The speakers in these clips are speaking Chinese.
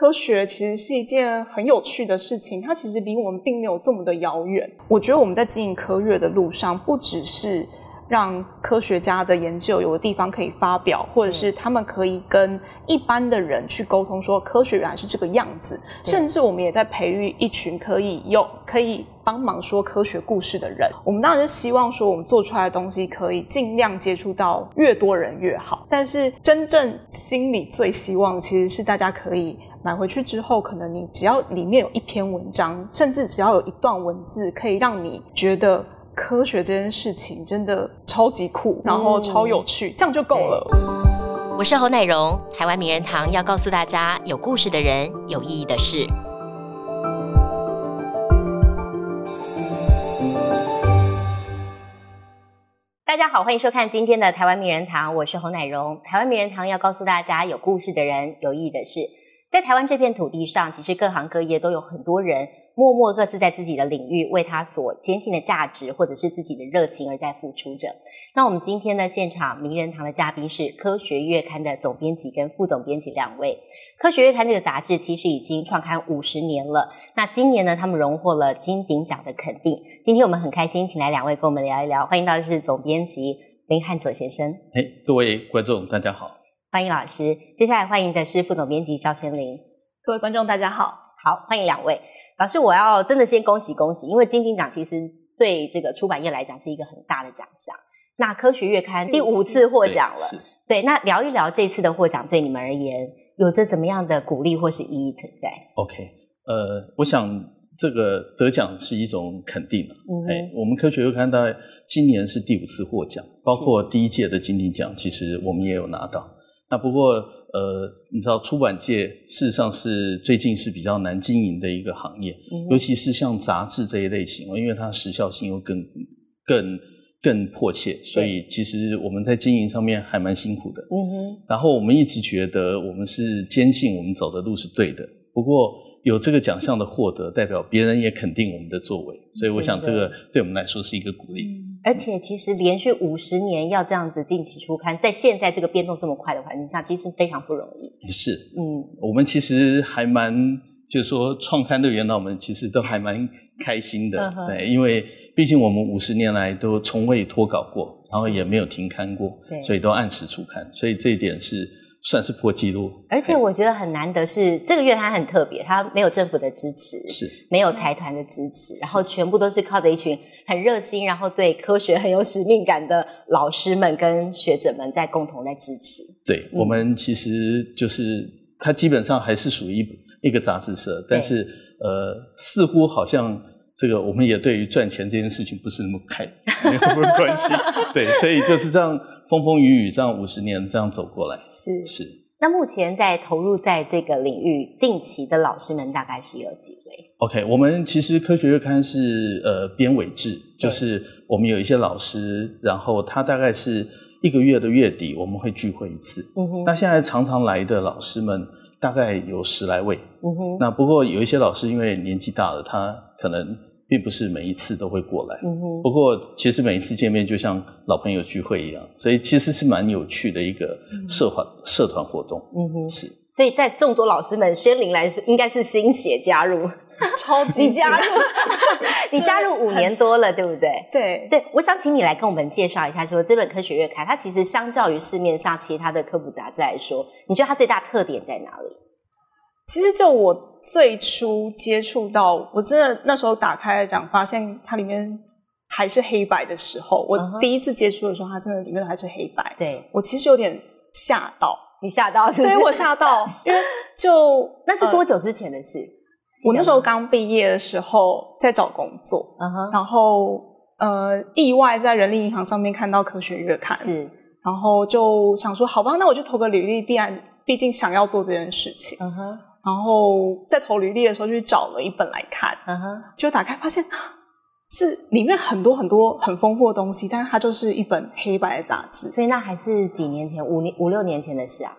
科学其实是一件很有趣的事情，它其实离我们并没有这么的遥远。我觉得我们在经营科学的路上，不只是让科学家的研究有个地方可以发表，或者是他们可以跟一般的人去沟通，说科学原来是这个样子。甚至我们也在培育一群可以用可以帮忙说科学故事的人。我们当然是希望说，我们做出来的东西可以尽量接触到越多人越好。但是真正心里最希望，其实是大家可以买回去之后，可能你只要里面有一篇文章，甚至只要有一段文字，可以让你觉得。科学这件事情真的超级酷，然后超有趣，这样就够了。我是侯乃荣，台湾名人堂要告诉大家：有故事的人，有意义的事。大家好，欢迎收看今天的台湾名人堂，我是侯乃荣。台湾名人堂要告诉大家：有故事的人，有意义的事。在台湾这片土地上，其实各行各业都有很多人。默默各自在自己的领域为他所坚信的价值或者是自己的热情而在付出着。那我们今天的现场名人堂的嘉宾是《科学月刊》的总编辑跟副总编辑两位。《科学月刊》这个杂志其实已经创刊五十年了。那今年呢，他们荣获了金鼎奖的肯定。今天我们很开心，请来两位跟我们聊一聊。欢迎到的是总编辑林汉泽先生。哎，各位观众大家好，欢迎老师。接下来欢迎的是副总编辑赵轩林。各位观众大家好。好，欢迎两位老师。我要真的先恭喜恭喜，因为金鼎奖其实对这个出版业来讲是一个很大的奖项。那科学月刊第五次获奖了，对。那聊一聊这次的获奖对你们而言有着怎么样的鼓励或是意义存在？OK，呃，我想这个得奖是一种肯定了。哎，我们科学月刊大概今年是第五次获奖，包括第一届的金鼎奖，其实我们也有拿到。那不过。呃，你知道出版界事实上是最近是比较难经营的一个行业，尤其是像杂志这一类型因为它时效性又更更更迫切，所以其实我们在经营上面还蛮辛苦的。嗯哼。然后我们一直觉得我们是坚信我们走的路是对的，不过有这个奖项的获得，代表别人也肯定我们的作为，所以我想这个对我们来说是一个鼓励。而且其实连续五十年要这样子定期出刊，在现在这个变动这么快的环境下，其实非常不容易。是，嗯，我们其实还蛮，就是说创刊的元老们其实都还蛮开心的，对，因为毕竟我们五十年来都从未脱稿过，然后也没有停刊过，对，所以都按时出刊，所以这一点是。算是破纪录，而且我觉得很难得是这个月它很特别，它没有政府的支持，是没有财团的支持，然后全部都是靠着一群很热心，然后对科学很有使命感的老师们跟学者们在共同在支持。对我们其实就是它基本上还是属于一个杂志社，但是呃，似乎好像这个我们也对于赚钱这件事情不是那么开，没有关系。对，所以就是这样。风风雨雨这样五十年这样走过来，是是。那目前在投入在这个领域定期的老师们大概是有几位？OK，我们其实科学月刊是呃编委制，就是我们有一些老师，然后他大概是一个月的月底我们会聚会一次。嗯哼。那现在常常来的老师们大概有十来位。嗯哼。那不过有一些老师因为年纪大了，他可能。并不是每一次都会过来，不过其实每一次见面就像老朋友聚会一样，所以其实是蛮有趣的一个社团社团活动。嗯哼，是。所以在众多老师们，宣玲来说应该是新血加入，超 级加入，你加入五年多了，对不对？对对，我想请你来跟我们介绍一下，说这本科学月刊，它其实相较于市面上其他的科普杂志来说，你觉得它最大特点在哪里？其实就我。最初接触到，我真的那时候打开来讲，发现它里面还是黑白的时候，我第一次接触的时候，它真的里面还是黑白。对我其实有点吓到，你吓到？对我吓到，因为就那是多久之前的事？我那时候刚毕业的时候在找工作，然后呃意外在人力银行上面看到科学月刊，是，然后就想说好吧，那我就投个履历，必然毕竟想要做这件事情。嗯哼。然后在投履历的时候，就去找了一本来看，嗯哼就打开发现 是里面很多很多很丰富的东西，但是它就是一本黑白的杂志。所以那还是几年前，五年五六年前的事啊。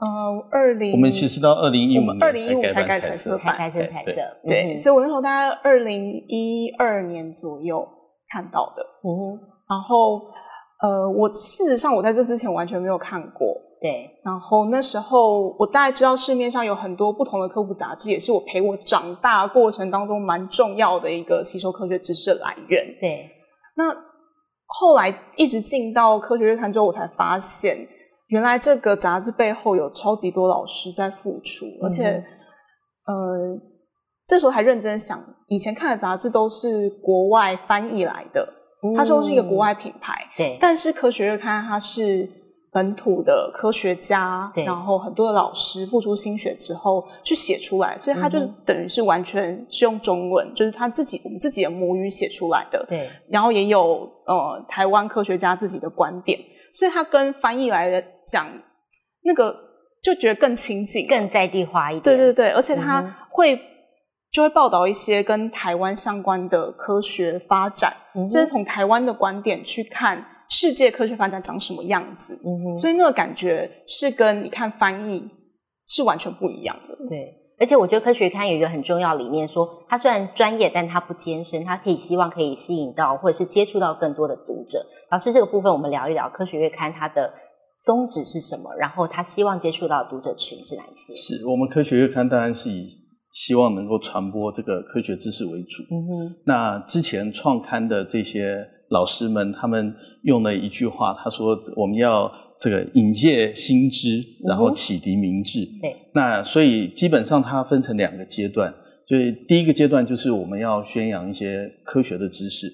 呃，二零我们其实到二零一五年，二零一五才改彩色才改成彩色。对，所以我那时候大概二零一二年左右看到的。嗯，然后呃，我事实上我在这之前完全没有看过。对，然后那时候我大概知道市面上有很多不同的科普杂志，也是我陪我长大过程当中蛮重要的一个吸收科学知识的来源。对，那后来一直进到科学月刊之后，我才发现，原来这个杂志背后有超级多老师在付出，而且，呃，这时候还认真想，以前看的杂志都是国外翻译来的，它说是一个国外品牌，对，但是科学月刊它是。本土的科学家，然后很多的老师付出心血之后去写出来，所以他就是等于是完全是用中文，就是他自己我们自己的母语写出来的。对，然后也有呃台湾科学家自己的观点，所以他跟翻译来的讲那个就觉得更亲近，更在地化一点。对对对，而且他会就会报道一些跟台湾相关的科学发展，就是从台湾的观点去看。世界科学发展长什么样子？嗯哼，所以那个感觉是跟你看翻译是完全不一样的。对，而且我觉得科学刊有一个很重要理念，说它虽然专业，但它不艰深，它可以希望可以吸引到或者是接触到更多的读者。老师，这个部分我们聊一聊科学月刊它的宗旨是什么？然后他希望接触到读者群是哪一些？是我们科学月刊当然是以希望能够传播这个科学知识为主。嗯哼，那之前创刊的这些老师们，他们。用了一句话，他说：“我们要这个引介新知，然后启迪明智。”对，那所以基本上它分成两个阶段，所以第一个阶段就是我们要宣扬一些科学的知识，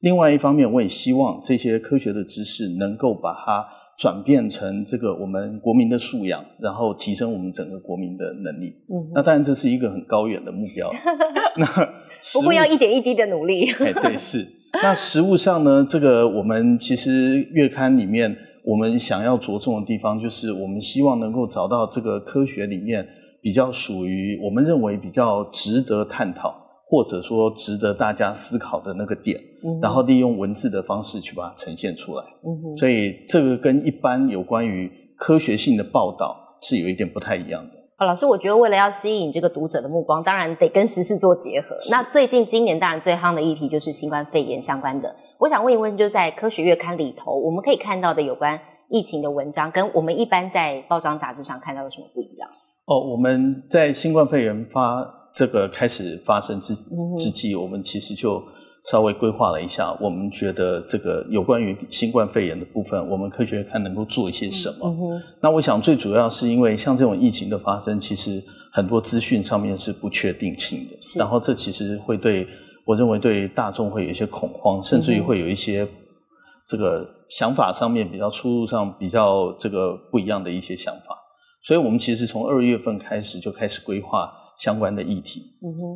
另外一方面我也希望这些科学的知识能够把它转变成这个我们国民的素养，然后提升我们整个国民的能力。嗯，那当然这是一个很高远的目标。那不过要一点一滴的努力。哎，对，是。那实物上呢？这个我们其实月刊里面，我们想要着重的地方，就是我们希望能够找到这个科学里面比较属于我们认为比较值得探讨，或者说值得大家思考的那个点，然后利用文字的方式去把它呈现出来。所以这个跟一般有关于科学性的报道是有一点不太一样的。老师，我觉得为了要吸引这个读者的目光，当然得跟时事做结合。那最近今年当然最夯的议题就是新冠肺炎相关的。我想问一问，就在科学月刊里头，我们可以看到的有关疫情的文章，跟我们一般在报章杂志上看到有什么不一样？哦，我们在新冠肺炎发这个开始发生之之际，我们其实就。稍微规划了一下，我们觉得这个有关于新冠肺炎的部分，我们科学看能够做一些什么。那我想最主要是因为像这种疫情的发生，其实很多资讯上面是不确定性的，然后这其实会对我认为对大众会有一些恐慌，甚至于会有一些这个想法上面比较出入上比较这个不一样的一些想法。所以我们其实从二月份开始就开始规划。相关的议题，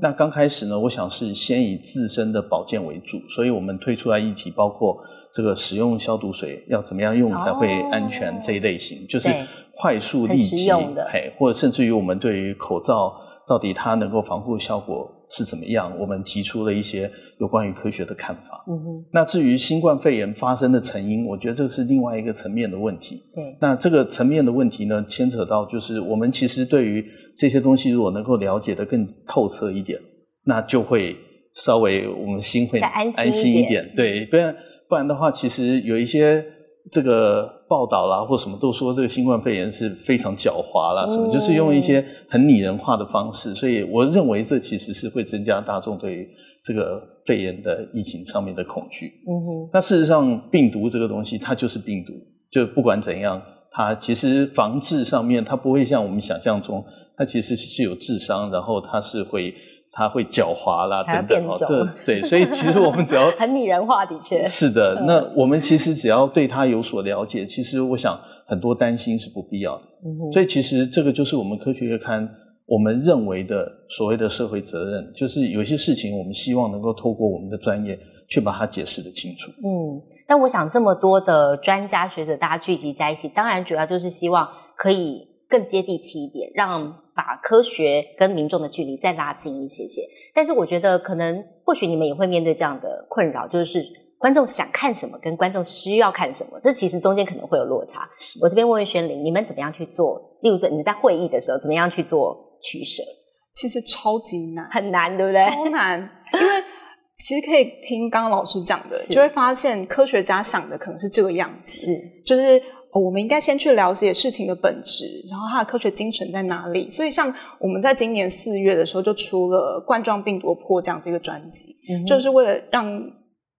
那刚开始呢，我想是先以自身的保健为主，所以我们推出来议题包括这个使用消毒水要怎么样用才会安全这一类型，就是快速立即，哎，或者甚至于我们对于口罩到底它能够防护效果是怎么样，我们提出了一些有关于科学的看法。嗯哼，那至于新冠肺炎发生的成因，我觉得这是另外一个层面的问题。对，那这个层面的问题呢，牵扯到就是我们其实对于。这些东西如果能够了解的更透彻一点，那就会稍微我们心会安心一点。对，不然不然的话，其实有一些这个报道啦，或什么都说这个新冠肺炎是非常狡猾啦，什么就是用一些很拟人化的方式，所以我认为这其实是会增加大众对于这个肺炎的疫情上面的恐惧。嗯哼。那事实上，病毒这个东西它就是病毒，就不管怎样，它其实防治上面它不会像我们想象中。它其实是有智商，然后它是会，它会狡猾啦等等哦，这对，所以其实我们只要 很拟人化，的确 是的。那我们其实只要对它有所了解，其实我想很多担心是不必要的。所以其实这个就是我们科学月刊我们认为的所谓的社会责任，就是有些事情我们希望能够透过我们的专业去把它解释的清楚。嗯，但我想这么多的专家学者大家聚集在一起，当然主要就是希望可以更接地气一点，让。把科学跟民众的距离再拉近一些些，但是我觉得可能或许你们也会面对这样的困扰，就是观众想看什么跟观众需要看什么，这其实中间可能会有落差。我这边问问宣玲，你们怎么样去做？例如说你们在会议的时候怎么样去做取舍？其实超级难，很难，对不对？超难，因为其实可以听刚刚老师讲的，就会发现科学家想的可能是这个样子，是就是。我们应该先去了解事情的本质，然后它的科学精神在哪里。所以，像我们在今年四月的时候就出了冠状病毒迫降这个专辑，就是为了让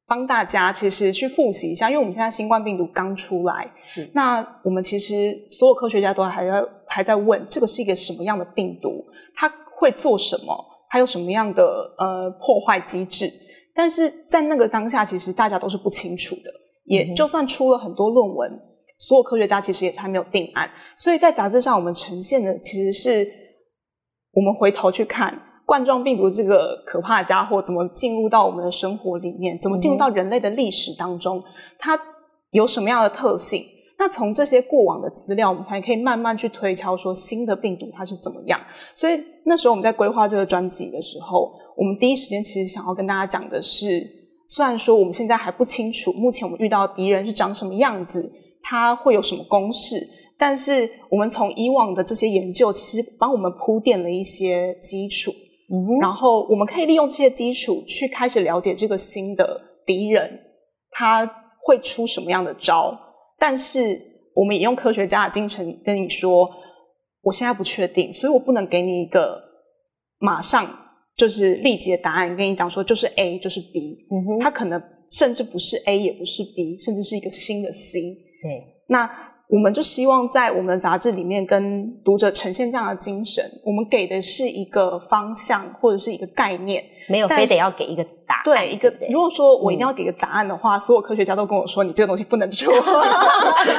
帮大家其实去复习一下，因为我们现在新冠病毒刚出来，是那我们其实所有科学家都还在还在问，这个是一个什么样的病毒，它会做什么，它有什么样的呃破坏机制？但是在那个当下，其实大家都是不清楚的，也就算出了很多论文，所有科学家其实也是还没有定案。所以在杂志上，我们呈现的其实是我们回头去看冠状病毒这个可怕的家伙怎么进入到我们的生活里面，怎么进入到人类的历史当中，它有什么样的特性？那从这些过往的资料，我们才可以慢慢去推敲说新的病毒它是怎么样。所以那时候我们在规划这个专辑的时候，我们第一时间其实想要跟大家讲的是，虽然说我们现在还不清楚目前我们遇到的敌人是长什么样子，它会有什么公式，但是我们从以往的这些研究，其实帮我们铺垫了一些基础。嗯，然后我们可以利用这些基础去开始了解这个新的敌人，他会出什么样的招。但是我们也用科学家的精神跟你说，我现在不确定，所以我不能给你一个马上就是立即的答案，跟你讲说就是 A 就是 B，嗯哼，它可能甚至不是 A 也不是 B，甚至是一个新的 C。对，那。我们就希望在我们的杂志里面跟读者呈现这样的精神。我们给的是一个方向或者是一个概念，没有非得要给一个答案。对，一个如果说我一定要给个答案的话，所有科学家都跟我说，你这个东西不能做，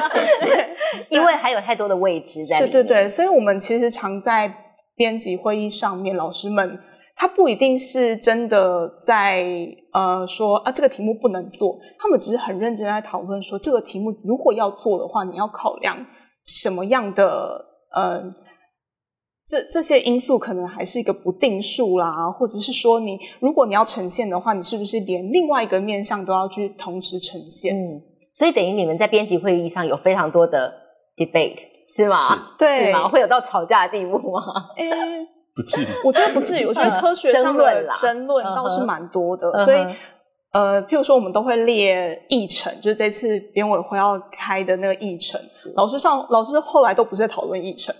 因为还有太多的未知在。对，对对。所以我们其实常在编辑会议上面，老师们。他不一定是真的在呃说啊这个题目不能做，他们只是很认真在讨论说这个题目如果要做的话，你要考量什么样的呃这这些因素可能还是一个不定数啦，或者是说你如果你要呈现的话，你是不是连另外一个面向都要去同时呈现？嗯，所以等于你们在编辑会议上有非常多的 debate 是吗？对，是吗？会有到吵架的地步吗？不至于，我觉得不至于。我觉得科学上的争论倒是蛮多的，所以呃，譬如说我们都会列议程，就是这次编委会要开的那个议程。老师上老师后来都不是在讨论议程，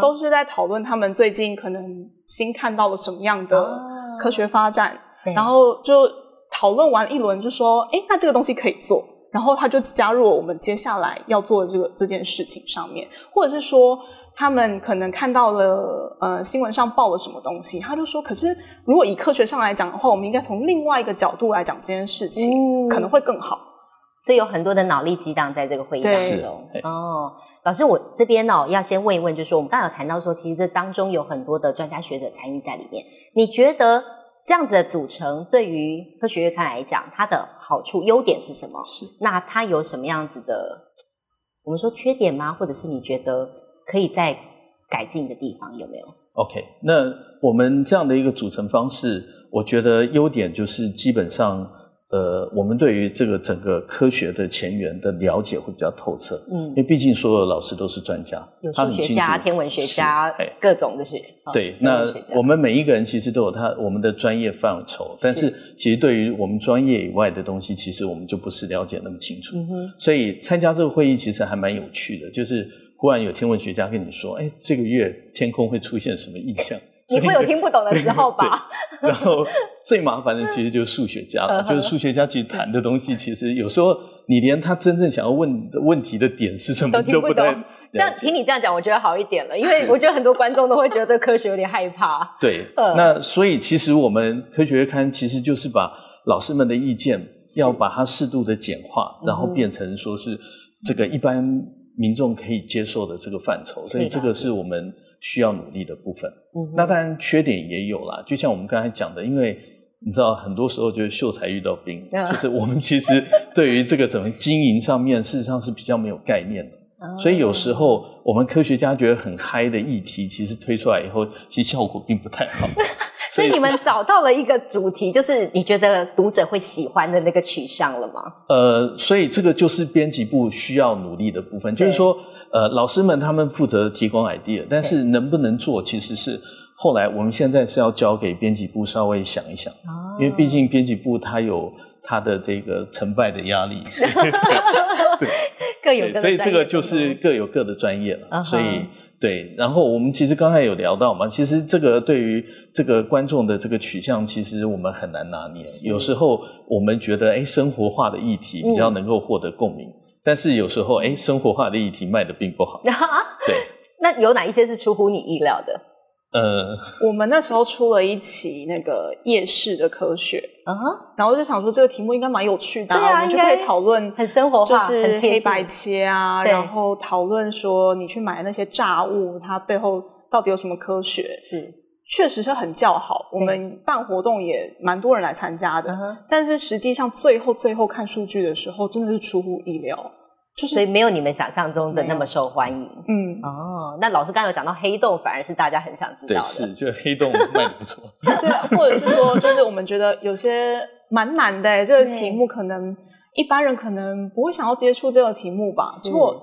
都是在讨论他们最近可能新看到了什么样的科学发展，然后就讨论完一轮，就说：“哎，那这个东西可以做。”然后他就加入了我们接下来要做的这个这件事情上面，或者是说。他们可能看到了呃新闻上报了什么东西，他就说：可是如果以科学上来讲的话，我们应该从另外一个角度来讲这件事情，可能会更好。所以有很多的脑力激荡在这个会议当中。哦，老师，我这边哦要先问一问，就是我们刚刚有谈到说，其实这当中有很多的专家学者参与在里面。你觉得这样子的组成对于科学月刊来讲，它的好处、优点是什么？是那它有什么样子的？我们说缺点吗？或者是你觉得？可以再改进的地方有没有？OK，那我们这样的一个组成方式，我觉得优点就是基本上，呃，我们对于这个整个科学的前沿的了解会比较透彻。嗯，因为毕竟所有老师都是专家，有数学家、天文学家，各种的是。对，那我们每一个人其实都有他我们的专业范畴，但是其实对于我们专业以外的东西，其实我们就不是了解那么清楚。嗯哼，所以参加这个会议其实还蛮有趣的，就是。忽然有天文学家跟你说：“哎，这个月天空会出现什么异象？”你会有听不懂的时候吧？然后最麻烦的其实就是数学家了，就是数学家其实谈的东西，其实有时候你连他真正想要问的问题的点是什么都听不懂。这样听你这样讲，我觉得好一点了，因为我觉得很多观众都会觉得对科学有点害怕。对，那所以其实我们科学刊其实就是把老师们的意见要把它适度的简化，然后变成说是这个一般。民众可以接受的这个范畴，所以这个是我们需要努力的部分。那当然缺点也有啦，就像我们刚才讲的，因为你知道，很多时候就是秀才遇到兵，就是我们其实对于这个怎么经营上面，事实上是比较没有概念的。所以有时候我们科学家觉得很嗨的议题，其实推出来以后，其实效果并不太好。所以你们找到了一个主题，就是你觉得读者会喜欢的那个取向了吗？呃，所以这个就是编辑部需要努力的部分，就是说，呃，老师们他们负责提供 idea，但是能不能做，其实是后来我们现在是要交给编辑部稍微想一想，因为毕竟编辑部它有它的这个成败的压力。对。各有各的所以这个就是各有各的专业了。所以对，然后我们其实刚才有聊到嘛，其实这个对于这个观众的这个取向，其实我们很难拿捏。有时候我们觉得，哎，生活化的议题比较能够获得共鸣，但是有时候，哎，生活化的议题卖的并不好。对，那有哪一些是出乎你意料的？呃，我们那时候出了一期那个夜市的科学，嗯哼，然后就想说这个题目应该蛮有趣的、对啊我们就可以讨论很生活化，就是很黑白切啊，然后讨论说你去买的那些炸物，它背后到底有什么科学？是，确实是很叫好，我们办活动也蛮多人来参加的，但是实际上最后最后看数据的时候，真的是出乎意料，就是所以没有你们想象中的那么受欢迎。嗯，哦，那老师刚刚有讲到黑洞，反而是大家很想知道对，的。是，就黑洞卖的不错。对，或者是说，就是我们觉得有些蛮难的、欸，这个题目可能一般人可能不会想要接触这个题目吧，是结果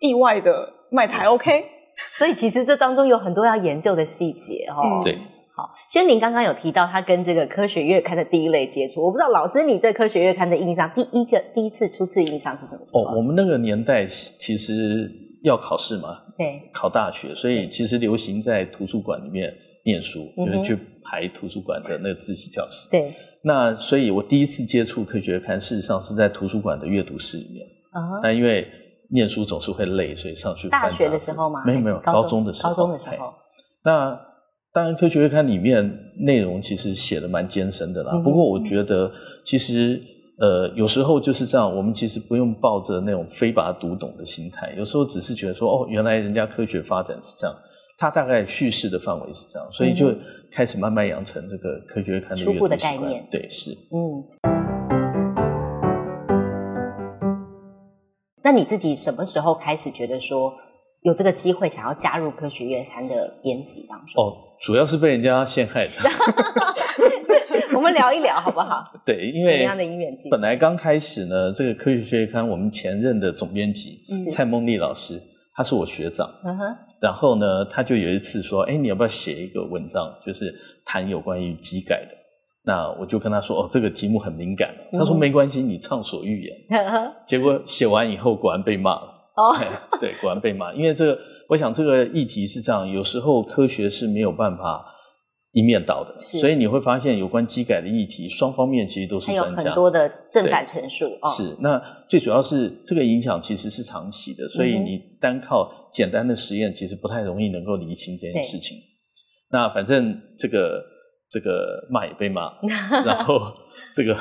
意外的卖台 OK，所以其实这当中有很多要研究的细节哦。嗯对，好，轩玲刚刚有提到他跟这个科学月刊的第一类接触，我不知道老师你对科学月刊的印象，第一个第一次初次印象是什么时候？哦，我们那个年代其实要考试嘛，对，考大学，所以其实流行在图书馆里面念书，就是去排图书馆的那个自习教室。对，那所以，我第一次接触科学月刊，事实上是在图书馆的阅读室里面。嗯哼，那因为念书总是会累，所以上去翻大学的时候吗？没有没有，高高中的时候。高中的时候，那当然，科学月刊里面内容其实写的蛮艰深的啦。嗯不过我觉得，其实呃，有时候就是这样，我们其实不用抱着那种非把它读懂的心态，有时候只是觉得说，哦，原来人家科学发展是这样，它大概叙事的范围是这样，所以就开始慢慢养成这个科学月刊的初步的概念对，是。嗯。那你自己什么时候开始觉得说有这个机会想要加入科学月刊的编辑当中？哦，主要是被人家陷害的。我们聊一聊好不好？对，因为什么样的因缘际会本来刚开始呢，这个科学月刊我们前任的总编辑、是蔡梦丽老师，他是我学长。嗯哼，然后呢，他就有一次说：“哎，你要不要写一个文章，就是谈有关于机改的？”那我就跟他说：“哦，这个题目很敏感。”他说：“嗯没关系，你畅所欲言。结果写完以后，果然被骂了。哦，对，果然被骂，因为这个，我想这个议题是这样，有时候科学是没有办法一面倒的，所以你会发现有关机改的议题，双方面其实都是还有。很多的正反陈述哦，是，那最主要是这个影响其实是长期的，所以你单靠简单的实验，其实不太容易能够厘清这件事情。那反正这个这个骂也被骂，然后这个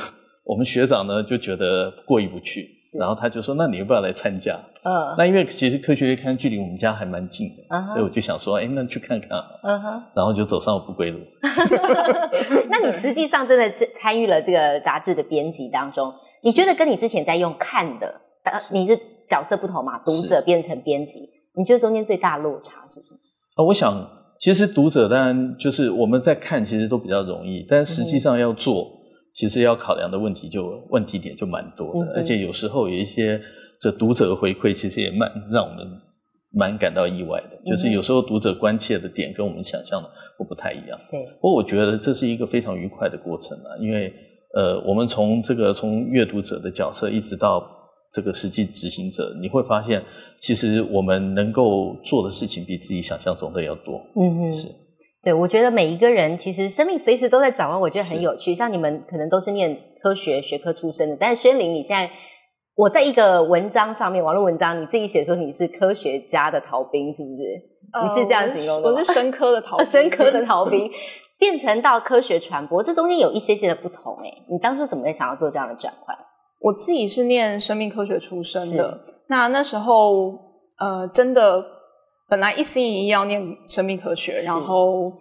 我们学长呢就觉得过意不去，然后他就说：“那你要不要来参加？”嗯那因为其实科学月刊距离我们家还蛮近的，嗯所以我就想说：“哎，那去看看。嗯哼。”然后就走上了不归路。那你实际上真的参参与了这个杂志的编辑当中，你觉得跟你之前在用看的，呃你是角色不同嘛？读者变成编辑，你觉得中间最大落差是什么？啊，我想其实读者当然就是我们在看，其实都比较容易，但实际上要做，其实要考量的问题就问题点就蛮多的，嗯而且有时候有一些这读者的回馈，其实也蛮让我们蛮感到意外的，就是有时候读者关切的点跟我们想象的会不太一样。对，不过我觉得这是一个非常愉快的过程啊，因为呃，我们从这个从阅读者的角色一直到这个实际执行者，你会发现，其实我们能够做的事情比自己想象中的要多。嗯嗯，是对，我觉得每一个人其实生命随时都在转弯，我觉得很有趣。像你们可能都是念科学学科出身的，但是宣玲，你现在我在一个文章上面，网络文章，你自己写说你是科学家的逃兵，是不是？你是这样形容的我是生科的逃兵，深科的逃兵，变成到科学传播，这中间有一些些的不同、欸。你当初怎么在想要做这样的转换？我自己是念生命科学出身的，那那时候呃，真的本来一心一意要念生命科学，然后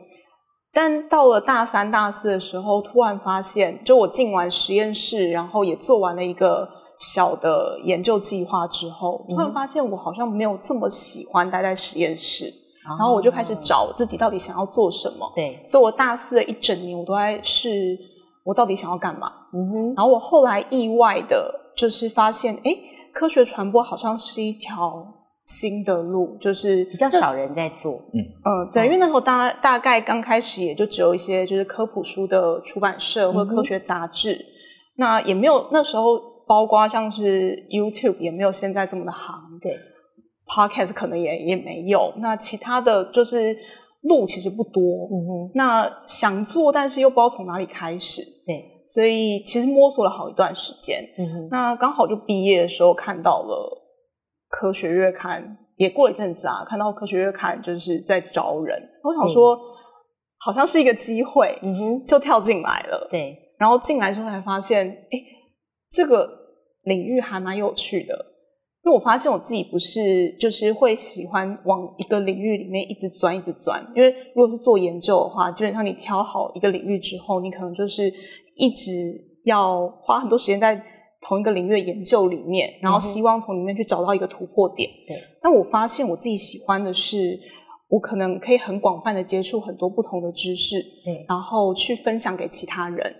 但到了大三、大四的时候，突然发现，就我进完实验室，然后也做完了一个小的研究计划之后，突然发现我好像没有这么喜欢待在实验室，然后我就开始找自己到底想要做什么。对，所以我大四的一整年，我都在试我到底想要干嘛。嗯哼，然后我后来意外的，就是发现，哎，科学传播好像是一条新的路，就是比较少人在做，嗯。嗯，对，因为那时候大大概刚开始也就只有一些就是科普书的出版社或者科学杂志，那也没有那时候包括像是 YouTube 也没有现在这么的行，对，Podcast 可能也也没有。那其他的就是路其实不多，嗯哼，那想做，但是又不知道从哪里开始，对，所以其实摸索了好一段时间。嗯哼，那刚好就毕业的时候看到了科学月刊，也过了一阵子啊，看到科学月刊就是在招人，我想说好像是一个机会，嗯哼，就跳进来了。对，然后进来之后才发现，哎，这个领域还蛮有趣的。因为我发现我自己不是就是会喜欢往一个领域里面一直钻一直钻，因为如果是做研究的话，基本上你挑好一个领域之后，你可能就是一直要花很多时间在同一个领域的研究里面，然后希望从里面去找到一个突破点。对，那我发现我自己喜欢的是，我可能可以很广泛的接触很多不同的知识，对，然后去分享给其他人。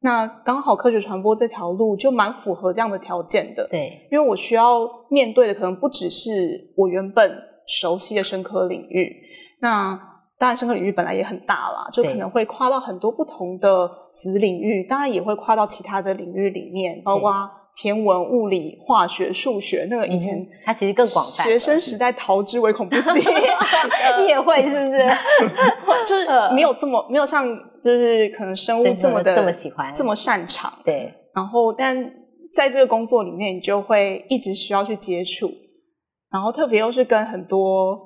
那刚好科学传播这条路就蛮符合这样的条件的，对，因为我需要面对的可能不只是我原本熟悉的生科领域，那当然生科领域本来也很大啦，就可能会跨到很多不同的子领域，当然也会跨到其他的领域里面，包括天文、物理、化学、数学。那个以前它其实更广泛，学生时代逃之唯恐不及，你也会是不是？就是没有这么没有像就是可能生物这么的这么喜欢这么擅长，对。然后，但在这个工作里面，你就会一直需要去接触，然后特别又是跟很多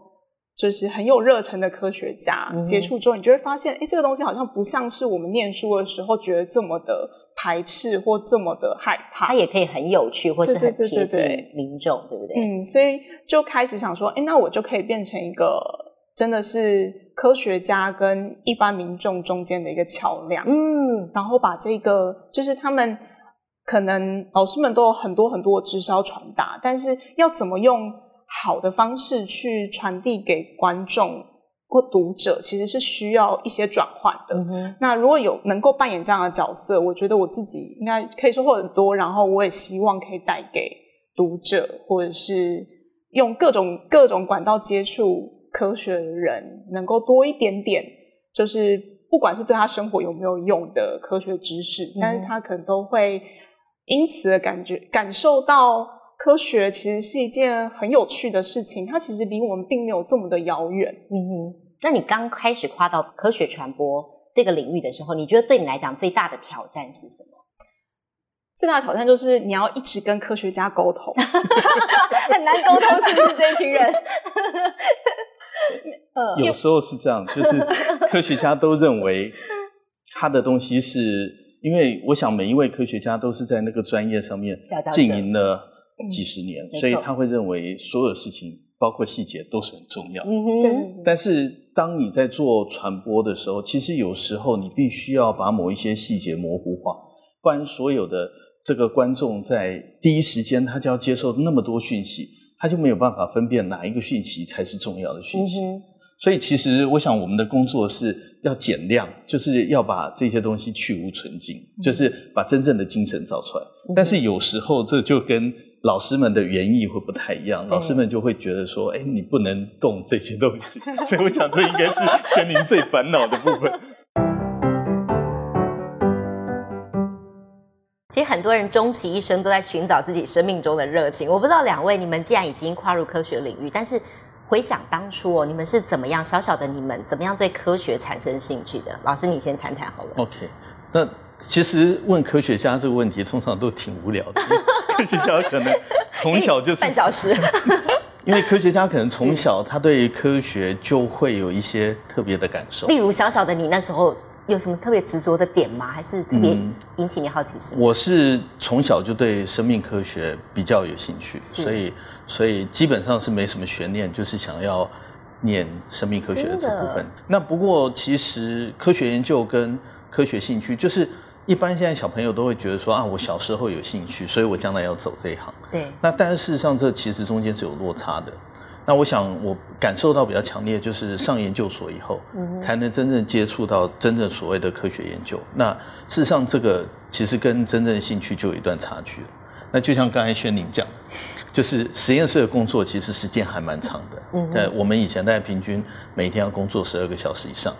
就是很有热忱的科学家接触之后，你就会发现，哎，这个东西好像不像是我们念书的时候觉得这么的排斥或这么的害怕，它也可以很有趣或是很贴近民众，对不对？嗯，所以就开始想说，哎，那我就可以变成一个真的是科学家跟一般民众中间的一个桥梁，嗯，然后把这个就是他们。可能老师们都有很多很多的知识要传达，但是要怎么用好的方式去传递给观众或读者，其实是需要一些转换的。那如果有能够扮演这样的角色，我觉得我自己应该可以收获很多，然后我也希望可以带给读者，或者是用各种各种管道接触科学的人，能够多一点点，就是不管是对他生活有没有用的科学知识，但是他可能都会。因此的感觉，感受到科学其实是一件很有趣的事情，它其实离我们并没有这么的遥远。嗯哼，那你刚开始跨到科学传播这个领域的时候，你觉得对你来讲最大的挑战是什么？最大的挑战就是你要一直跟科学家沟通，很难沟通，是不是这一群人？有时候是这样，就是科学家都认为他的东西是。因为我想每一位科学家都是在那个专业上面经营了几十年，所以他会认为所有事情，包括细节都是很重要。对。但是当你在做传播的时候，其实有时候你必须要把某一些细节模糊化，不然所有的这个观众在第一时间他就要接受那么多讯息，他就没有办法分辨哪一个讯息才是重要的讯息。所以其实我想我们的工作是。要减量，就是要把这些东西去无存精，就是把真正的精神找出来。但是有时候这就跟老师们的原意会不太一样，老师们就会觉得说：“哎，你不能动这些东西。”所以我想这应该是轩宁最烦恼的部分。其实很多人终其一生都在寻找自己生命中的热情。我不知道两位，你们既然已经跨入科学领域，但是。回想当初哦，你们是怎么样？小小的你们怎么样对科学产生兴趣的？老师，你先谈谈好了。OK，那其实问科学家这个问题，通常都挺无聊的。科学家可能从小就是半小时，因为科学家可能从小他对科学就会有一些特别的感受。例如，小小的你那时候有什么特别执着的点吗？还是特别引起你好奇心？我是从小就对生命科学比较有兴趣，所以。所以基本上是没什么悬念，就是想要念生命科学的这部分。那不过其实科学研究跟科学兴趣，就是一般现在小朋友都会觉得说啊，我小时候有兴趣，所以我将来要走这一行。对。那但是事实上，这其实中间是有落差的。那我想我感受到比较强烈，就是上研究所以后，才能真正接触到真正所谓的科学研究。那事实上，这个其实跟真正的兴趣就有一段差距了。那就像刚才轩宁讲。就是实验室的工作其实时间还蛮长的，嗯，对，我们以前大概平均每天要工作十二个小时以上，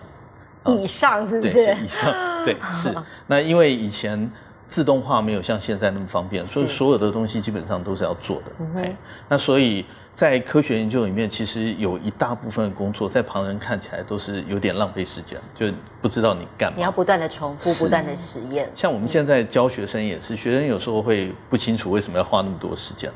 以上是不是？对，以上，对，是。那因为以前自动化没有像现在那么方便，所以所有的东西基本上都是要做的。哎，那所以在科学研究里面，其实有一大部分的工作，在旁人看起来都是有点浪费时间，就不知道你干嘛。你要不断的重复，不断的实验。像我们现在教学生也是，学生有时候会不清楚为什么要花那么多时间，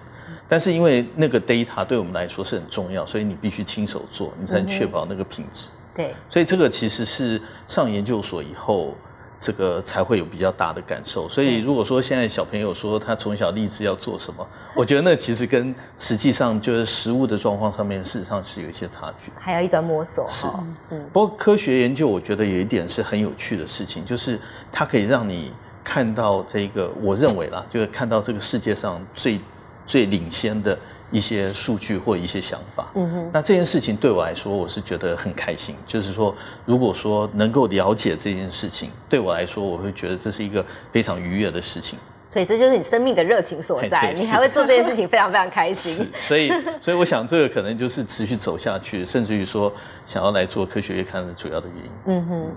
但是因为那个 data 对我们来说是很重要，所以你必须亲手做，你才能确保那个品质。对，所以这个其实是上研究所以后。这个才会有比较大的感受，所以如果说现在小朋友说他从小立志要做什么，我觉得那其实跟实际上就是实物的状况上面，事实上是有一些差距，还有一段摸索。是，嗯。不过科学研究，我觉得有一点是很有趣的事情，就是它可以让你看到这个，我认为啦，就是看到这个世界上最最领先的。一些数据或一些想法，嗯哼，那这件事情对我来说，我是觉得很开心。就是说，如果说能够了解这件事情，对我来说，我会觉得这是一个非常愉悦的事情。所以这就是你生命的热情所在，你还会做这件事情，非常非常开心。所以，所以我想这个可能就是持续走下去，甚至于说想要来做科学月刊的主要的原因。嗯哼。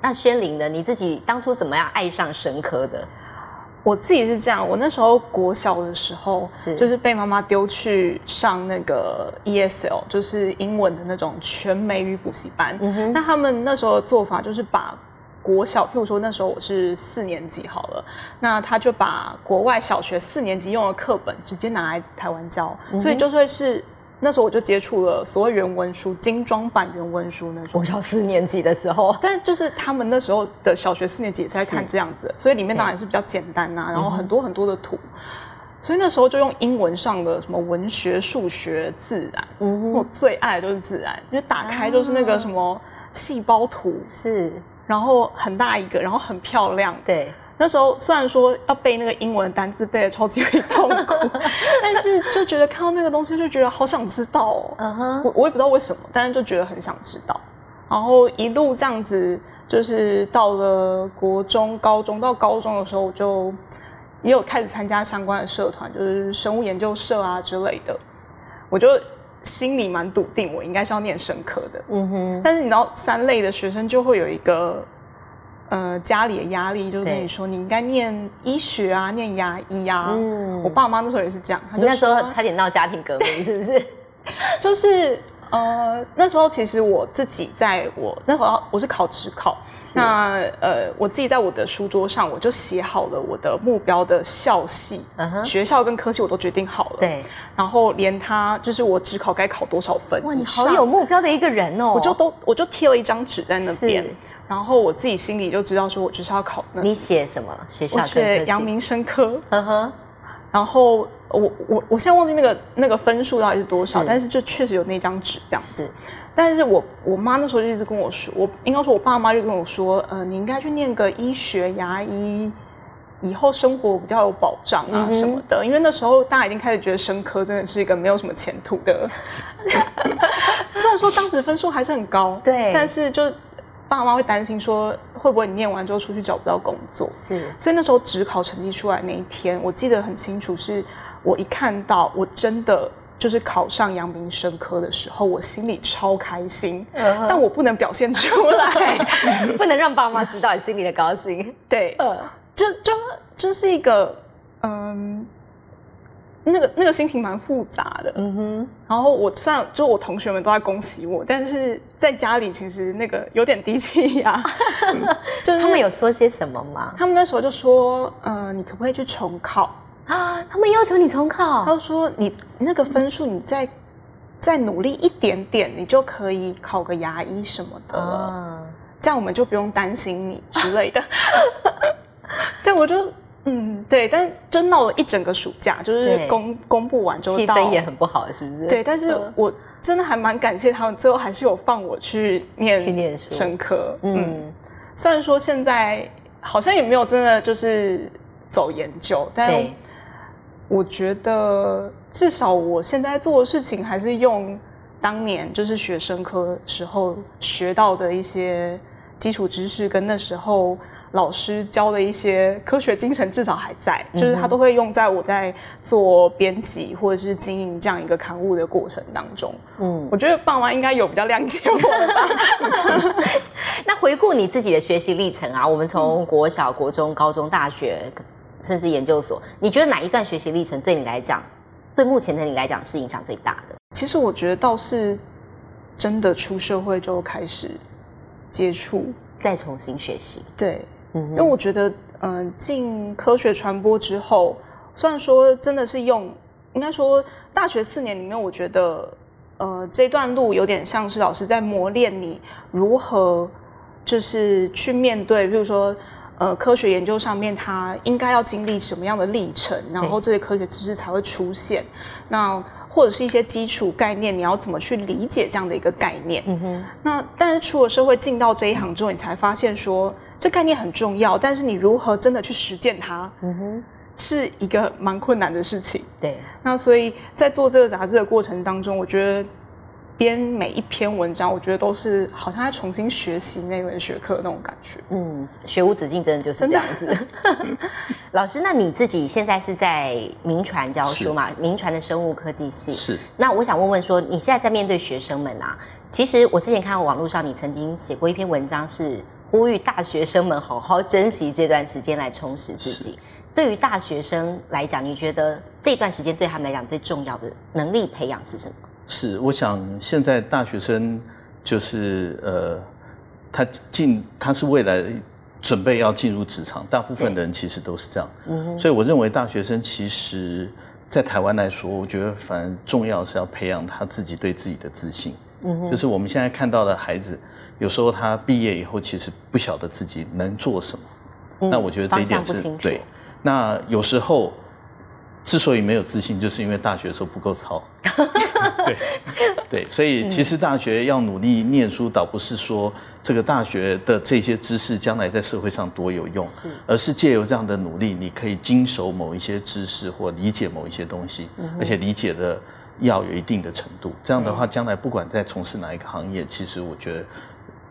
那宣玲呢？你自己当初怎么样爱上神科的？我自己是这样，我那时候国小的时候，是就是被妈妈丢去上那个 ESL，就是英文的那种全美语补习班。那他们那时候的做法就是把国小，譬如说那时候我是四年级好了，那他就把国外小学四年级用的课本直接拿来台湾教，所以就会是。那时候我就接触了所谓原文书、精装版原文书那种。我小四年级的时候，但就是他们那时候的小学四年级也在看这样子，所以里面当然是比较简单呐，然后很多很多的图，所以那时候就用英文上的什么文学、数学、自然，我最爱的就是自然，因为打开就是那个什么细胞图，是，然后很大一个，然后很漂亮，对。那时候虽然说要背那个英文单字背的超级痛苦，但是就觉得看到那个东西就觉得好想知道哦。嗯哼，我我也不知道为什么，但是就觉得很想知道。然后一路这样子，就是到了国中、高中，到高中的时候，我就也有开始参加相关的社团，就是生物研究社啊之类的。我就心里蛮笃定，我应该是要念生科的。嗯哼，但是你知道，三类的学生就会有一个。呃，家里的压力就是跟你说，你应该念医学啊，念牙医啊。嗯，我爸妈那时候也是这样。你那时候差点闹家庭革命，是不是？就是呃，那时候其实我自己在我那会儿我是考职考，那呃，我自己在我的书桌上我就写好了我的目标的校系、学校跟科系我都决定好了。对，然后连他就是我职考该考多少分。哇，你好有目标的一个人哦！我就都我就贴了一张纸在那边。然后我自己心里就知道，说我就是要考那。你写什么学校？我写阳明生科。呵呵。然后我我我现在忘记那个那个分数到底是多少，但是就确实有那张纸这样子。但是我我妈那时候就一直跟我说，我应该说我爸妈就跟我说，呃，你应该去念个医学牙医，以后生活比较有保障啊什么的。因为那时候大家已经开始觉得生科真的是一个没有什么前途的。虽然说当时分数还是很高，对，但是就。爸妈会担心说，会不会你念完之后出去找不到工作？是，所以那时候只考成绩出来那一天，我记得很清楚，是我一看到我真的就是考上阳明生科的时候，我心里超开心，但我不能表现出来，不能让爸妈知道你心里的高兴。对，呃，就就就是一个嗯。那个那个心情蛮复杂的，嗯哼。然后我虽然就我同学们都在恭喜我，但是在家里其实那个有点低气压。就是他们有说些什么吗？他们那时候就说，呃，你可不可以去重考啊？他们要求你重考。他说你那个分数，你再再努力一点点，你就可以考个牙医什么的了。这样我们就不用担心你之类的。对，我就。嗯，对，但真闹了一整个暑假，就是公公布完之后，气氛也很不好，是不是？对，但是我真的还蛮感谢他们，最后还是有放我去念去念生科。嗯，虽然说现在好像也没有真的就是走研究，但我觉得至少我现在做的事情还是用当年就是学生科时候学到的一些基础知识，跟那时候。老师教的一些科学精神至少还在，就是他都会用在我在做编辑或者是经营这样一个刊物的过程当中。嗯，我觉得爸妈应该有比较谅解我吧。那回顾你自己的学习历程啊，我们从国小、国中、高中、大学，甚至研究所，你觉得哪一段学习历程对你来讲，对目前的你来讲是影响最大的？其实我觉得倒是真的出社会就开始接触，再重新学习。对，因为我觉得，嗯，进科学传播之后，虽然说真的是用，应该说大学四年里面，我觉得，呃，这段路有点像是老师在磨练你如何，就是去面对，比如说，呃，科学研究上面它应该要经历什么样的历程，然后这些科学知识才会出现。那或者是一些基础概念，你要怎么去理解这样的一个概念？嗯哼。那但是出了社会进到这一行之后，你才发现说这概念很重要，但是你如何真的去实践它？嗯哼，是一个蛮困难的事情。对。那所以在做这个杂志的过程当中，我觉得编每一篇文章，我觉得都是好像在重新学习那门学科那种感觉。嗯，学无止境，真的就是这样子。老师，那你自己现在是在民传教书嘛？民传的生物科技系是。那我想问问说，你现在在面对学生们啊？其实我之前看到网络上，你曾经写过一篇文章，是呼吁大学生们好好珍惜这段时间来充实自己。对于大学生来讲，你觉得这段时间对他们来讲最重要的能力培养是什么？是，我想现在大学生就是呃，他进他是未来准备要进入职场，大部分的人其实都是这样。嗯，所以我认为大学生其实，在台湾来说，我觉得反正重要是要培养他自己对自己的自信。嗯，就是我们现在看到的孩子，有时候他毕业以后其实不晓得自己能做什么。那我觉得这一点是对。那有时候。之所以没有自信，就是因为大学的时候不够操。对对，所以其实大学要努力念书，倒不是说这个大学的这些知识将来在社会上多有用，而是借由这样的努力，你可以经手某一些知识或理解某一些东西，而且理解的要有一定的程度。这样的话，将来不管在从事哪一个行业，其实我觉得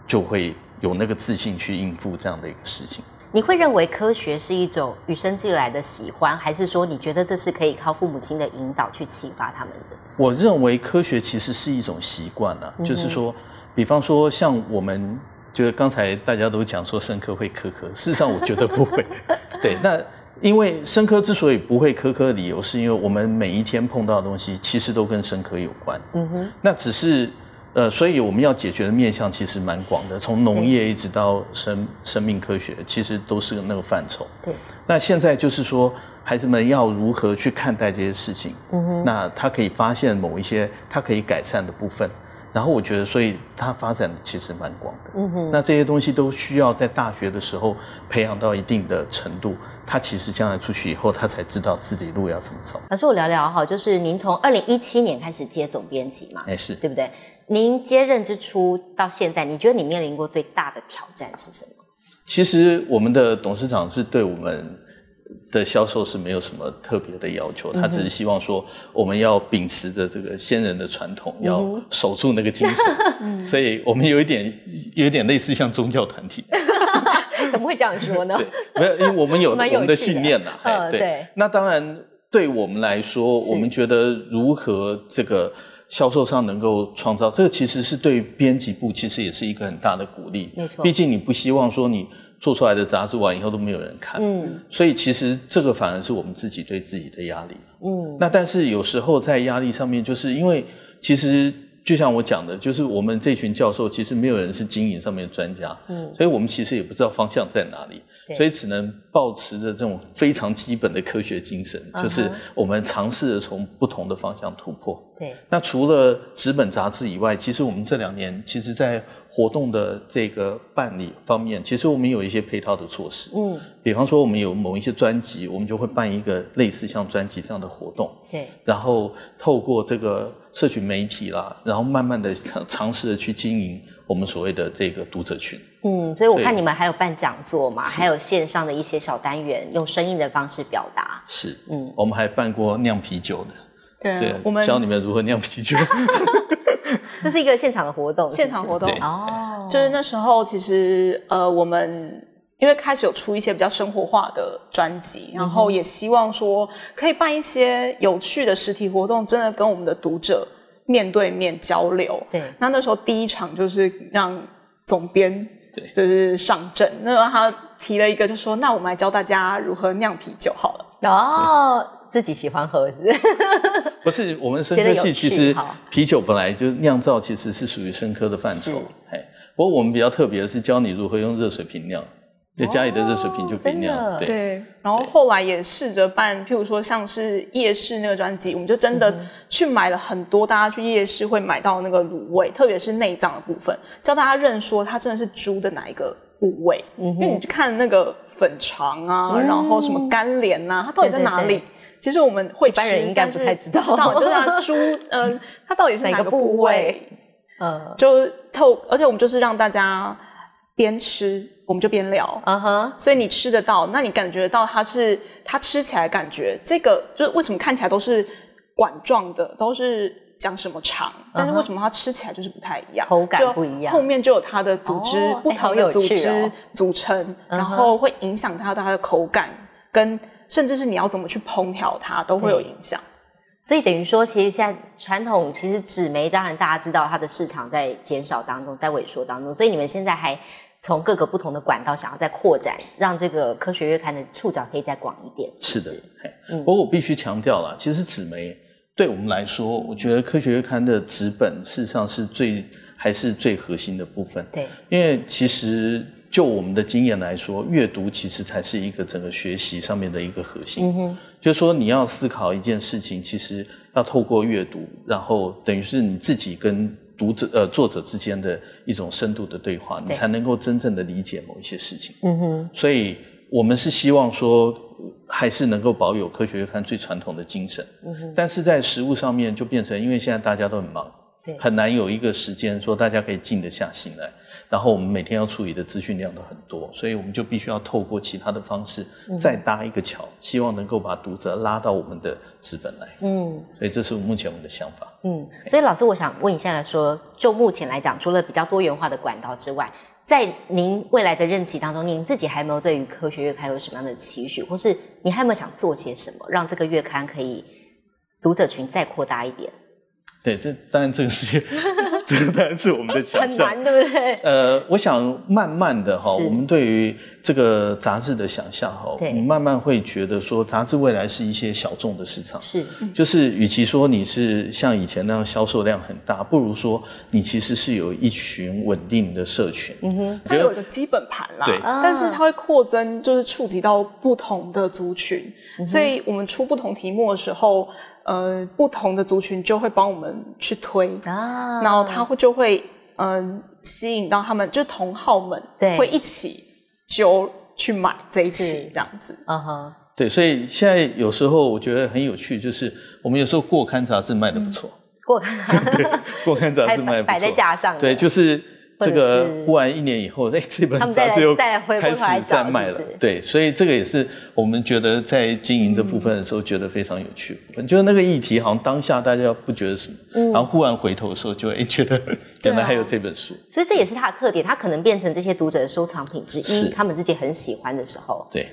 就会有那个自信去应付这样的一个事情。你会认为科学是一种与生俱来的喜欢，还是说你觉得这是可以靠父母亲的引导去启发他们的？我认为科学其实是一种习惯了，就是说，比方说像我们，就是刚才大家都讲说生科会科科，事实上我觉得不会。对，那因为生科之所以不会科科的理由，是因为我们每一天碰到的东西其实都跟生科有关。嗯哼，那只是。呃，所以我们要解决的面向其实蛮广的，从农业一直到生生命科学，其实都是那个范畴。对。那现在就是说，孩子们要如何去看待这些事情？嗯哼。那他可以发现某一些他可以改善的部分，然后我觉得，所以他发展其实蛮广的。嗯哼。那这些东西都需要在大学的时候培养到一定的程度，他其实将来出去以后，他才知道自己路要怎么走。老师，我聊聊哈，就是您从二零一七年开始接总编辑嘛？哎，是对不对？您接任之初到现在，你觉得你面临过最大的挑战是什么？其实我们的董事长是对我们的销售是没有什么特别的要求，他只是希望说我们要秉持着这个先人的传统，要守住那个精神。所以我们有一点有一点类似像宗教团体。怎么会这样说呢？没有，因为我们有 我们的信念呐。对，那当然对我们来说，我们觉得如何这个。销售上能够创造，这个其实是对编辑部其实也是一个很大的鼓励。没错，毕竟你不希望说你做出来的杂志完以后都没有人看。嗯，所以其实这个反而是我们自己对自己的压力。嗯，那但是有时候在压力上面，就是因为其实。就像我讲的，就是我们这群教授其实没有人是经营上面的专家，嗯，所以我们其实也不知道方向在哪里，所以只能保持着这种非常基本的科学精神，就是我们尝试着从不同的方向突破。对，那除了纸本杂志以外，其实我们这两年其实，在活动的这个办理方面，其实我们有一些配套的措施。嗯，比方说我们有某一些专辑，我们就会办一个类似像专辑这样的活动。对，然后透过这个社群媒体啦，然后慢慢的尝试的去经营我们所谓的这个读者群。嗯，所以我看你们还有办讲座嘛，还有线上的一些小单元，用声音的方式表达。是，嗯，我们还办过酿啤酒的，对，我们教你们如何酿啤酒。这是一个现场的活动，现场活动。哦，就是那时候其实呃，我们因为开始有出一些比较生活化的专辑，然后也希望说可以办一些有趣的实体活动，真的跟我们的读者面对面交流。对，那那时候第一场就是让总编对就是上阵。那他提了一个，就说那我们来教大家如何酿啤酒好了。哦，自己喜欢喝是 不是？不是我们生觉得有科系，其趣实啤酒本来就酿造，其实是属于生科的范是畴。哎，不过我们比较特别的是教你如何用热水瓶酿，就家里的热水瓶就可以真的？酿。对，对，然后后来也试着办，譬如说像是夜市那个专辑，我们就真的去买了很多大家去夜市会买到那个卤味，特别是内脏的部分，教大家认说它真的是猪的哪一个部位，嗯因为你去看那个粉肠啊，然后什么干连呐、它到底在哪里？对对其实我们会吃，般人应该但是不太知道。就是它猪，嗯、它到底是哪个部位？嗯。就透，而且我们就是让大家边吃，我们就边聊。嗯哼，所以你吃得到，那你感觉到它是它吃起来感觉这个就是为什么看起来都是管状的，都是讲什么肠，但是为什么它吃起来就是不太一样，口感就不一样。后面就有它的组织、哦不同的组织、组成，然后会影响它的它的口感，跟甚至是你要怎么去烹调它都会有影响。所以等于说，其实现在传统其实纸媒，当然大家知道它的市场在减少当中，在萎缩当中，所以你们现在还从各个不同的管道想要再扩展，让这个科学月刊的触角可以再广一点。是的不。嘿嗯不过我必须强调了，其实纸媒对我们来说，我觉得科学月刊的纸本事实上是最还是最核心的部分。对，因为其实就我们的经验来说，阅读其实才是一个整个学习上面的一个核心。嗯哼就是说你要思考一件事情，其实要透过阅读，然后等于是你自己跟读者呃作者之间的一种深度的对话，你才能够真正的理解某一些事情。嗯哼，所以我们是希望说。还是能够保有科学月刊最传统的精神，嗯但是在实物上面就变成，因为现在大家都很忙，对很难有一个时间说大家可以静得下心来。然后我们每天要处理的资讯量都很多，所以我们就必须要透过其他的方式再搭一个桥，希望能够把读者拉到我们的资本来。嗯所以这是目前我们的想法。嗯。所以老师，我想问一下说，就目前来讲，除了比较多元化的管道之外，在您未来的任期当中，您自己还有没有对于科学月刊有什么样的期许，或是你还有没有想做些什么，让这个月刊可以读者群再扩大一点？对，这当然这个是 这个当然是我们的想象。很难，对不对？呃，我想慢慢的哈，我们对于这个杂志的想象哈，我对们慢慢会觉得说，杂志未来是一些小众的市场。是，就是与其说你是像以前那样销售量很大，不如说你其实是有一群稳定的社群。嗯哼，它有一个基本盘啦，对但是它会扩增，就是触及到不同的族群，嗯所以我们出不同题目的时候，呃，不同的族群就会帮我们去推，啊然后他会就会嗯、呃吸引到他们，就是同好们对会一起揪去买这一期这样子。嗯哼，对，所以现在有时候我觉得很有趣，就是我们有时候过刊杂志卖的不错，过看 过刊杂志卖的不错，嗯还摆在架上的对，就是这个是忽然一年以后，哎，这本他们再来杂志又再回过开始头来找在卖了。对，所以这个也是我们觉得在经营这部分的时候觉得非常有趣。就是那个议题好像当下大家不觉得什么，嗯。然后忽然回头的时候就 哎觉得原来还有这本书，所以这也是它的特点，它可能变成这些读者的收藏品之一，他们自己很喜欢的时候。对。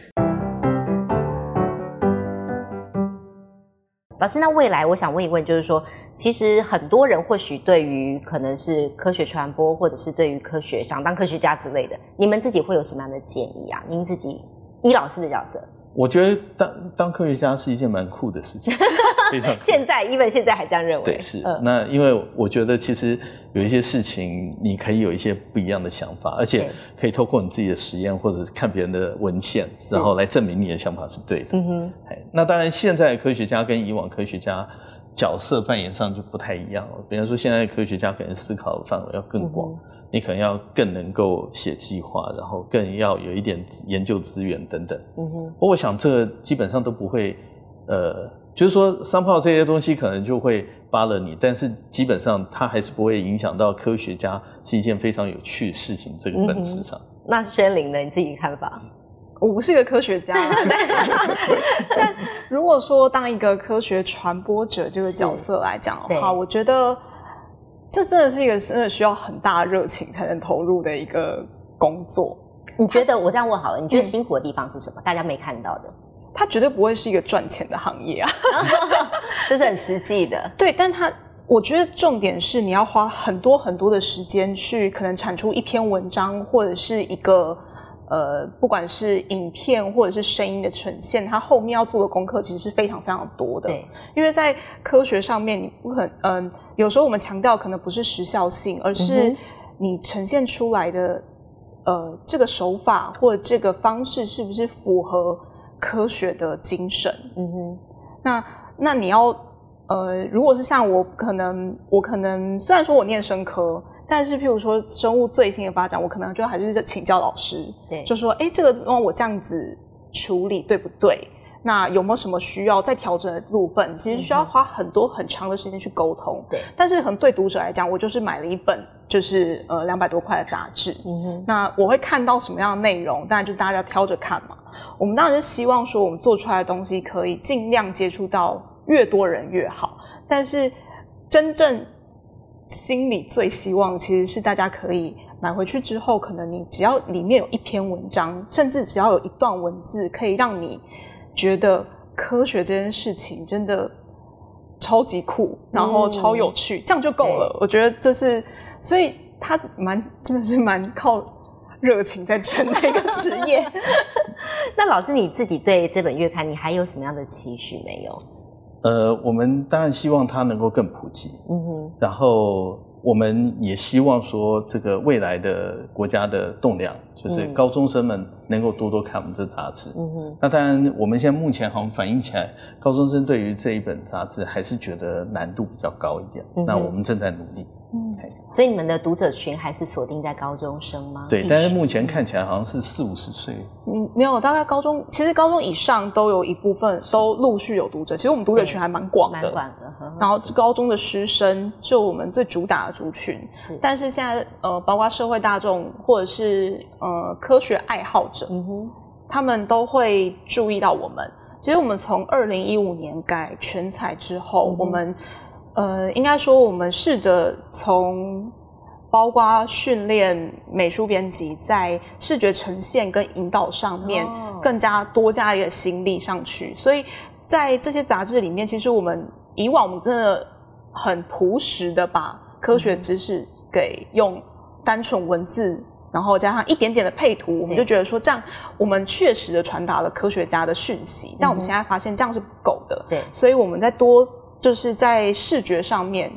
老师，那未来我想问一问，就是说，其实很多人或许对于可能是科学传播，或者是对于科学想当科学家之类的，你们自己会有什么样的建议啊？您自己依老师的角色，我觉得当当科学家是一件蛮酷的事情，非常酷现在因为现在还这样认为，对，是。嗯那因为我觉得其实有一些事情，你可以有一些不一样的想法，而且可以透过你自己的实验或者看别人的文献，然后来证明你的想法是对的。嗯哼，哎那当然，现在的科学家跟以往科学家角色扮演上就不太一样了。比方说，现在的科学家可能思考的范围要更广，嗯你可能要更能够写计划，然后更要有一点研究资源等等。嗯哼，不过我想这基本上都不会，呃，就是说商炮这些东西可能就会扒了你，但是基本上它还是不会影响到科学家是一件非常有趣的事情这个本质上。那宣玲呢？你自己看法？我不是一个科学家，但但如果说当一个科学传播者这个角色来讲的话，我觉得这真的是一个真的需要很大的热情才能投入的一个工作。你觉得我这样问好了，你嗯觉得辛苦的地方是什么？大家没看到的，它绝对不会是一个赚钱的行业啊，这是很实际的。对，但它我觉得重点是你要花很多很多的时间去可能产出一篇文章或者是一个呃，不管是影片或者是声音的呈现，它后面要做的功课其实是非常非常多的。对，因为在科学上面，你不可嗯、有时候我们强调可能不是时效性，而是你呈现出来的呃这个手法或者这个方式是不是符合科学的精神。嗯哼，那那你要呃，如果是像我可能我可能虽然说我念生科，但是譬如说生物最新的发展，我可能就还是请教老师，对，就说哎，这个让我这样子处理对不对？那有没有什么需要再调整的部分？其实需要花很多很长的时间去沟通。对，但是可能对读者来讲，我就是买了一本就是呃两百多块的杂志，嗯哼，那我会看到什么样的内容？当然就是大家要挑着看嘛。我们当然是希望说，我们做出来的东西可以尽量接触到越多人越好。但是真正心里最希望，其实是大家可以买回去之后，可能你只要里面有一篇文章，甚至只要有一段文字，可以让你觉得科学这件事情真的超级酷，然后超有趣，这样就够了。我觉得这是，所以他蛮 真的是蛮靠热情在撑的一个职业。那老师你自己对这本月刊，你还有什么样的期许没有？呃，我们当然希望它能够更普及，嗯哼，然后我们也希望说，这个未来的国家的栋梁，就是高中生们能够多多看我们这杂志。嗯哼，那当然，我们现在目前好像反映起来，高中生对于这一本杂志还是觉得难度比较高一点。嗯那我们正在努力。嗯，所以你们的读者群还是锁定在高中生吗？对，但是目前看起来好像是四五十岁。嗯，没有，大概高中其实高中以上都有一部分都陆续有读者。其实我们读者群还蛮广的，蛮广的。呵呵然后高中的师生是我们最主打的族群，是但是现在呃，包括社会大众或者是呃科学爱好者，嗯哼，他们都会注意到我们。其实我们从二零一五年改全彩之后，嗯我们呃应该说我们试着从包括训练美术编辑在视觉呈现跟引导上面哦。更加多加一个心力上去，所以在这些杂志里面，其实我们以往我们真的很朴实的把科学知识给用单纯文字，然后加上一点点的配图，我们就觉得说这样我们确实的传达了科学家的讯息，但我们现在发现这样是不够的，对。所以我们在多就是在视觉上面。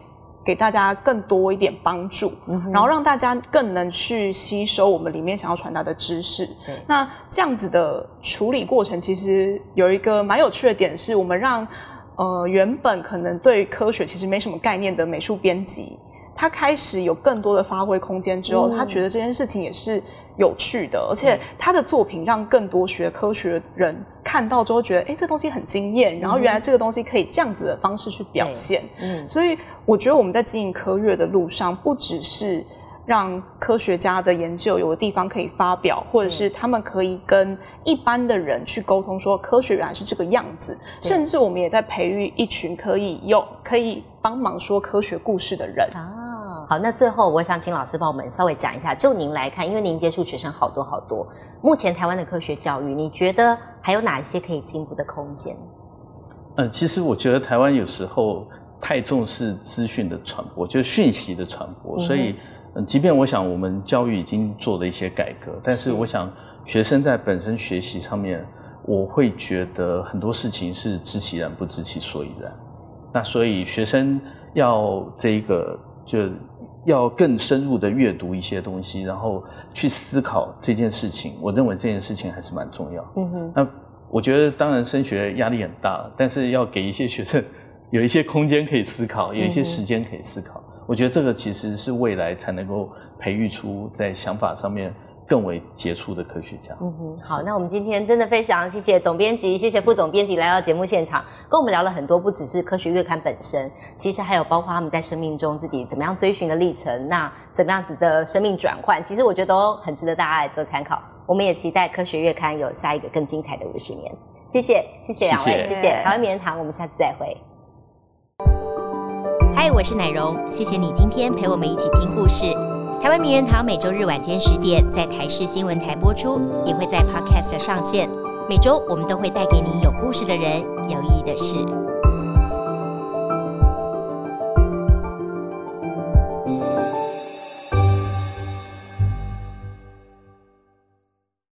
给大家更多一点帮助，然后让大家更能去吸收我们里面想要传达的知识。那这样子的处理过程，其实有一个蛮有趣的点，是我们让呃原本可能对科学其实没什么概念的美术编辑，他开始有更多的发挥空间之后，嗯他觉得这件事情也是有趣的，而且他的作品让更多学科学的人看到之后，觉得哎，诶这东西很惊艳，然后原来这个东西可以这样子的方式去表现。嗯，所以我觉得我们在经营科学的路上，不只是让科学家的研究有个地方可以发表，或者是他们可以跟一般的人去沟通，说科学原来是这个样子。甚至我们也在培育一群可以用可以帮忙说科学故事的人。啊，好，那最后我想请老师帮我们稍微讲一下，就您来看，因为您接触学生好多好多，目前台湾的科学教育，你觉得还有哪一些可以进步的空间？嗯，其实我觉得台湾有时候太重视资讯的传播，就是讯息的传播，所以，嗯，即便我想我们教育已经做了一些改革，但是我想学生在本身学习上面，我会觉得很多事情是知其然不知其所以然。那所以学生要这一个就要更深入的阅读一些东西，然后去思考这件事情。我认为这件事情还是蛮重要。嗯哼，那我觉得当然升学压力很大，但是要给一些学生有一些空间可以思考，有一些时间可以思考。我觉得这个其实是未来才能够培育出在想法上面更为杰出的科学家。嗯哼，好，那我们今天真的非常谢谢总编辑，谢谢副总编辑来到节目现场，跟我们聊了很多，不只是科学月刊本身，其实还有包括他们在生命中自己怎么样追寻的历程，那怎么样子的生命转换，其实我觉得都很值得大家来做参考。我们也期待科学月刊有下一个更精彩的五十年。谢谢，谢谢两位，谢谢谢台湾名人堂，我们下次再会。嗨，我是奶蓉，谢谢你今天陪我们一起听故事。台湾名人堂每周日晚间十点在台视新闻台播出，也会在 Podcast 上线。每周我们都会带给你有故事的人，有意义的事。